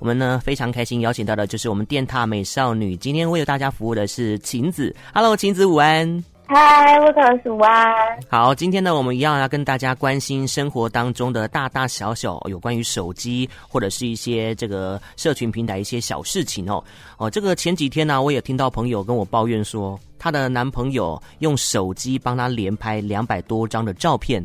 我们呢非常开心邀请到的就是我们电塔美少女，今天为大家服务的是晴子。Hello，晴子午安。嗨，我可是午安。好，今天呢我们一样要跟大家关心生活当中的大大小小有关于手机或者是一些这个社群平台一些小事情哦。哦，这个前几天呢，我也听到朋友跟我抱怨说，她的男朋友用手机帮她连拍两百多张的照片，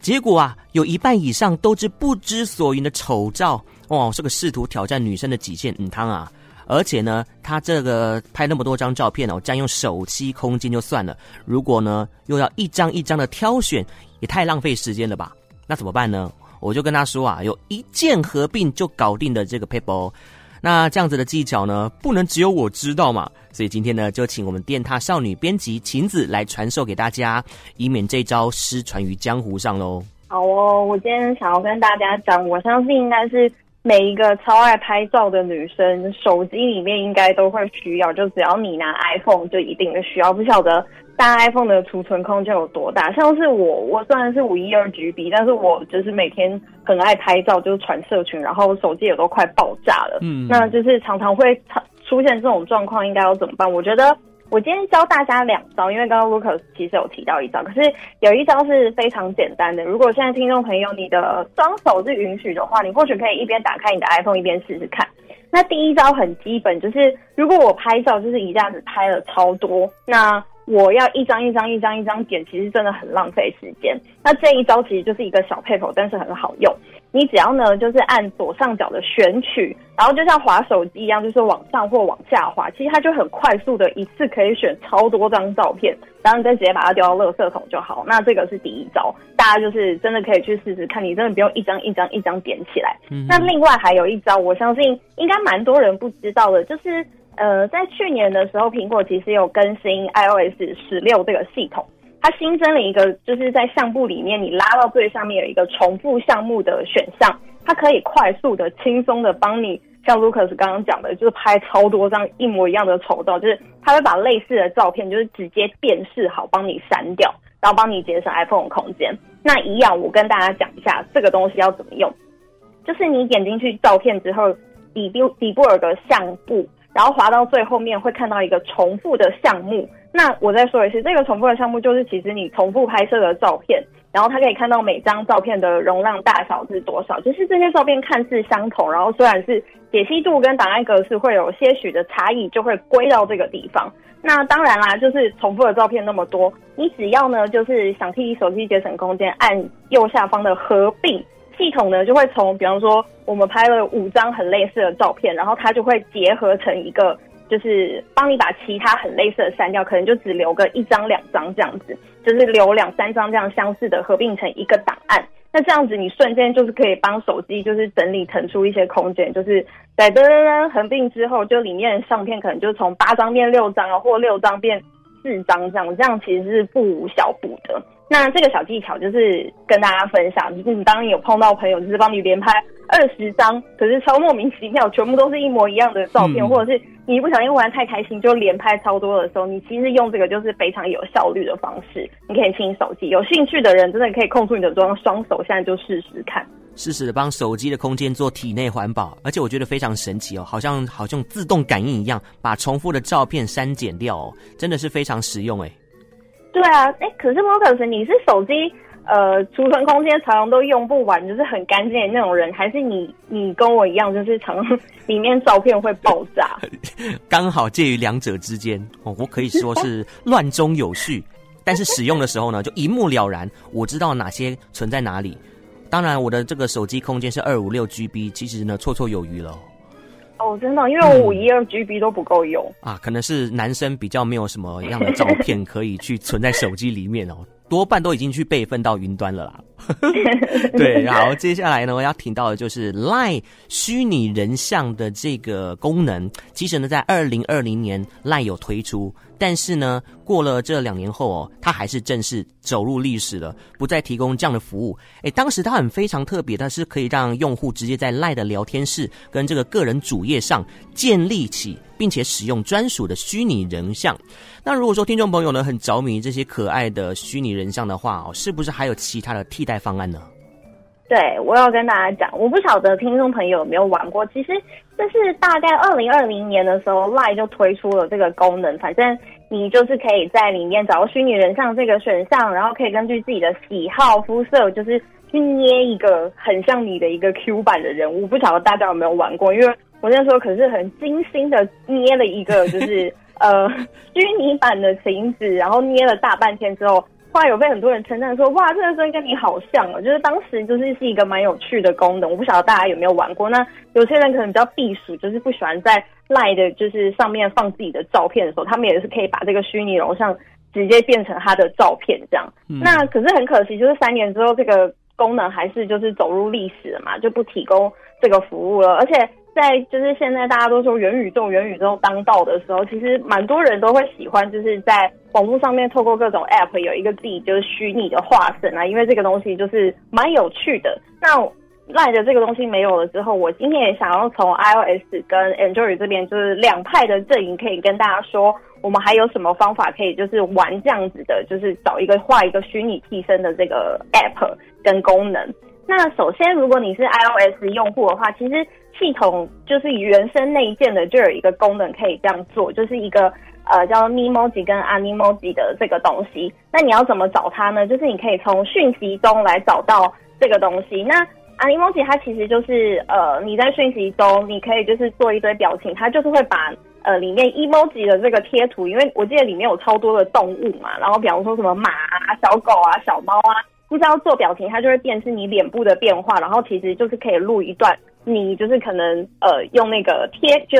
结果啊有一半以上都是不知所云的丑照。哇，这个试图挑战女生的极限，嗯，汤啊！而且呢，他这个拍那么多张照片哦，占用手机空间就算了，如果呢又要一张一张的挑选，也太浪费时间了吧？那怎么办呢？我就跟他说啊，有一键合并就搞定的这个 paper，。那这样子的技巧呢，不能只有我知道嘛？所以今天呢，就请我们电獭少女编辑晴子来传授给大家，以免这招失传于江湖上喽。好哦，我今天想要跟大家讲，我相信应该是。每一个超爱拍照的女生，手机里面应该都会需要。就只要你拿 iPhone，就一定的需要。不晓得大 iPhone 的储存空间有多大？像是我，我虽然是五一二 GB，但是我就是每天很爱拍照，就是传社群，然后手机也都快爆炸了。嗯，那就是常常会出现这种状况，应该要怎么办？我觉得。我今天教大家两招，因为刚刚 Lucas 其实有提到一招，可是有一招是非常简单的。如果现在听众朋友你的双手是允许的话，你或许可以一边打开你的 iPhone 一边试试看。那第一招很基本，就是如果我拍照就是一下子拍了超多，那我要一张一张一张一张点，其实真的很浪费时间。那这一招其实就是一个小撇步，但是很好用。你只要呢，就是按左上角的选取，然后就像滑手机一样，就是往上或往下滑，其实它就很快速的一次可以选超多张照片，然后你再直接把它丢到垃圾桶就好。那这个是第一招，大家就是真的可以去试试看，你真的不用一张一张一张点起来。嗯。那另外还有一招，我相信应该蛮多人不知道的，就是呃，在去年的时候，苹果其实有更新 iOS 十六这个系统。它新增了一个，就是在相簿里面，你拉到最上面有一个重复项目的选项，它可以快速的、轻松的帮你，像 Lucas 刚刚讲的，就是拍超多张一模一样的丑照，就是它会把类似的照片，就是直接辨识好，帮你删掉，然后帮你节省 iPhone 空间。那一样，我跟大家讲一下这个东西要怎么用，就是你点进去照片之后，底部底部有个相簿，然后滑到最后面会看到一个重复的项目。那我再说一次，这个重复的项目就是，其实你重复拍摄的照片，然后它可以看到每张照片的容量大小是多少。就是这些照片看似相同，然后虽然是解析度跟档案格式会有些许的差异，就会归到这个地方。那当然啦，就是重复的照片那么多，你只要呢，就是想替手机节省空间，按右下方的合并，系统呢就会从，比方说我们拍了五张很类似的照片，然后它就会结合成一个。就是帮你把其他很类似的删掉，可能就只留个一张两张这样子，就是留两三张这样相似的合并成一个档案。那这样子你瞬间就是可以帮手机就是整理腾出一些空间，就是在噔噔噔合并之后，就里面的相片可能就从八张变六张啊，或六张变四张这样，这样其实是不无小补的。那这个小技巧就是跟大家分享，就是你当你有碰到朋友，就是帮你连拍二十张，可是超莫名其妙，全部都是一模一样的照片，嗯、或者是你不小心玩太开心就连拍超多的时候，你其实用这个就是非常有效率的方式。你可以清手机，有兴趣的人真的可以空出你的双双手，现在就试试看，试试的帮手机的空间做体内环保，而且我觉得非常神奇哦，好像好像自动感应一样，把重复的照片删减掉哦，真的是非常实用哎。对啊，哎，可是 Marcus，你是手机呃储存空间常常都用不完，就是很干净的那种人，还是你你跟我一样，就是常 里面照片会爆炸？刚好介于两者之间哦，我可以说是乱中有序，但是使用的时候呢，就一目了然，我知道哪些存在哪里。当然，我的这个手机空间是二五六 GB，其实呢绰绰有余了。哦，真的，因为我五一二 GB 都不够用，嗯、啊，可能是男生比较没有什么样的照片可以去存在手机里面哦，多半都已经去备份到云端了啦。对，然后接下来呢，我要提到的就是 LINE 虚拟人像的这个功能。其实呢，在二零二零年 LINE 有推出，但是呢，过了这两年后哦，它还是正式走入历史了，不再提供这样的服务。诶，当时它很非常特别，它是可以让用户直接在 LINE 的聊天室跟这个个人主页上建立起，并且使用专属的虚拟人像。那如果说听众朋友呢很着迷这些可爱的虚拟人像的话哦，是不是还有其他的替代方案呢？对，我要跟大家讲，我不晓得听众朋友有没有玩过。其实这是大概二零二零年的时候，LINE 就推出了这个功能。反正你就是可以在里面找到虚拟人像这个选项，然后可以根据自己的喜好、肤色，就是去捏一个很像你的一个 Q 版的人物。不晓得大家有没有玩过？因为我那时候可是很精心的捏了一个，就是呃虚拟版的裙子，然后捏了大半天之后。后来有被很多人称赞说，哇，这个声音跟你好像哦，就是当时就是是一个蛮有趣的功能。我不晓得大家有没有玩过。那有些人可能比较避暑，就是不喜欢在 LINE 的，就是上面放自己的照片的时候，他们也是可以把这个虚拟人像直接变成他的照片这样。嗯。那可是很可惜，就是三年之后这个功能还是就是走入历史了嘛，就不提供这个服务了，而且。在就是现在大家都说元宇宙，元宇宙当道的时候，其实蛮多人都会喜欢，就是在网络上面透过各种 App 有一个自己就是虚拟的化身啊，因为这个东西就是蛮有趣的。那 LINE 的这个东西没有了之后，我今天也想要从 iOS 跟 Android 这边就是两派的阵营，可以跟大家说，我们还有什么方法可以就是玩这样子的，就是找一个画一个虚拟替身的这个 App 跟功能。那首先，如果你是 iOS 用户的话，其实系统就是原生内建的，就有一个功能可以这样做，就是一个呃叫 Memoji 跟 Animoji 的这个东西。那你要怎么找它呢？就是你可以从讯息中来找到这个东西。那 Animoji 它其实就是呃你在讯息中，你可以就是做一堆表情，它就是会把呃里面 Emoji 的这个贴图，因为我记得里面有超多的动物嘛，然后比方说什么马啊、小狗啊、小猫啊。不知道做表情，它就会辨识你脸部的变化，然后其实就是可以录一段你就是可能呃用那个贴就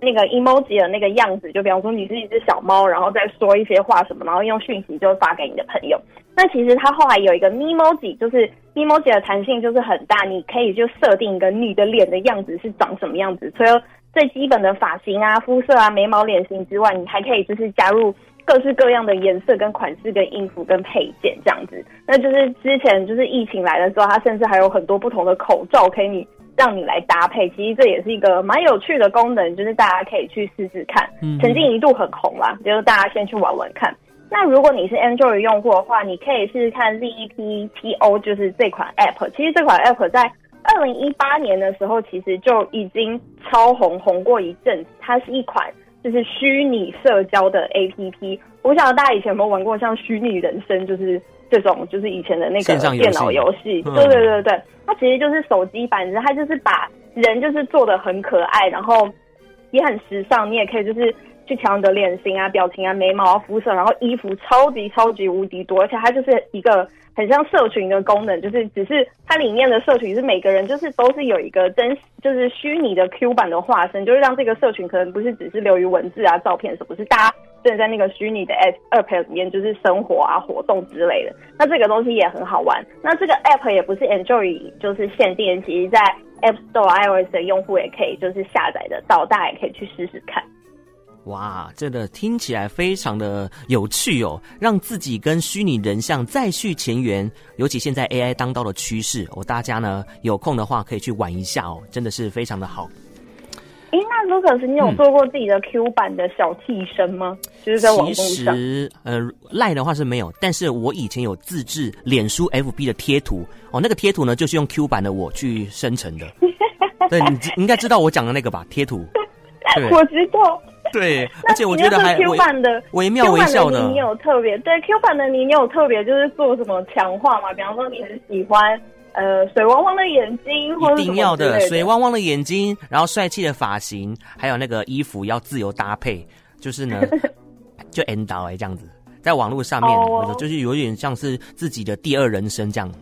那个 emoji 的那个样子，就比方说你是一只小猫，然后再说一些话什么，然后用讯息就发给你的朋友。那其实它后来有一个 emoji，就是 emoji 的弹性就是很大，你可以就设定一个你的脸的样子是长什么样子，所以最基本的发型啊、肤色啊、眉毛、脸型之外，你还可以就是加入。各式各样的颜色、跟款式、跟音符、跟配件这样子，那就是之前就是疫情来的时候，它甚至还有很多不同的口罩可以你让你来搭配。其实这也是一个蛮有趣的功能，就是大家可以去试试看。曾经一度很红啦，就是大家先去玩玩看。那如果你是 Android 用户的话，你可以试试看 ZEPTO，就是这款 App。其实这款 App 在二零一八年的时候，其实就已经超红，红过一阵子。它是一款。就是虚拟社交的 APP，我不晓得大家以前有没有玩过像虚拟人生，就是这种，就是以前的那个电脑游戏。对对对对，它其实就是手机版，它就是把人就是做的很可爱，然后也很时尚。你也可以就是去调你的脸型啊、表情啊、眉毛啊、肤色，然后衣服超级超级无敌多，而且它就是一个。很像社群的功能，就是只是它里面的社群是每个人就是都是有一个真就是虚拟的 Q 版的化身，就是让这个社群可能不是只是流于文字啊、照片什么，是大家真的在那个虚拟的 App 里面就是生活啊、活动之类的。那这个东西也很好玩。那这个 App 也不是 Android 就是限定，其实在 App Store iOS 的用户也可以就是下载的到，大家也可以去试试看。哇，这个听起来非常的有趣哦，让自己跟虚拟人像再续前缘。尤其现在 AI 当道的趋势，哦，大家呢有空的话可以去玩一下哦，真的是非常的好。哎，那 Lucas，你有做过自己的 Q 版的小替身吗？嗯、就是在网络上。其实，呃，赖的话是没有，但是我以前有自制脸书 FB 的贴图哦，那个贴图呢就是用 Q 版的我去生成的。对，你应该知道我讲的那个吧？贴图。我知道。对，而且我觉得还 Q 版的惟妙惟肖的。你有特别对 Q 版的你，你有特别就是做什么强化吗？比方说你很喜欢呃水汪汪的眼睛，或者一定要的水汪汪的眼睛，然后帅气的发型，还有那个衣服要自由搭配，就是呢 就 end 到哎这样子，在网络上面，oh. 就是有点像是自己的第二人生这样。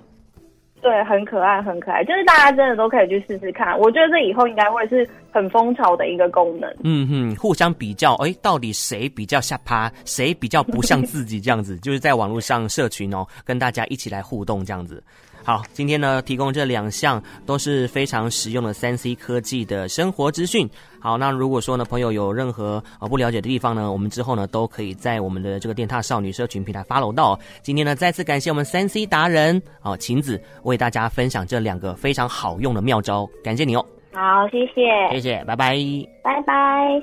对，很可爱，很可爱，就是大家真的都可以去试试看。我觉得这以后应该会是很风潮的一个功能。嗯哼，互相比较，哎，到底谁比较下趴，谁比较不像 自己这样子，就是在网络上社群哦，跟大家一起来互动这样子。好，今天呢，提供这两项都是非常实用的三 C 科技的生活资讯。好，那如果说呢，朋友有任何呃不了解的地方呢，我们之后呢都可以在我们的这个电踏少女社群平台 follow 到。今天呢，再次感谢我们三 C 达人哦，晴子为大家分享这两个非常好用的妙招，感谢你哦。好，谢谢，谢谢，拜拜，拜拜。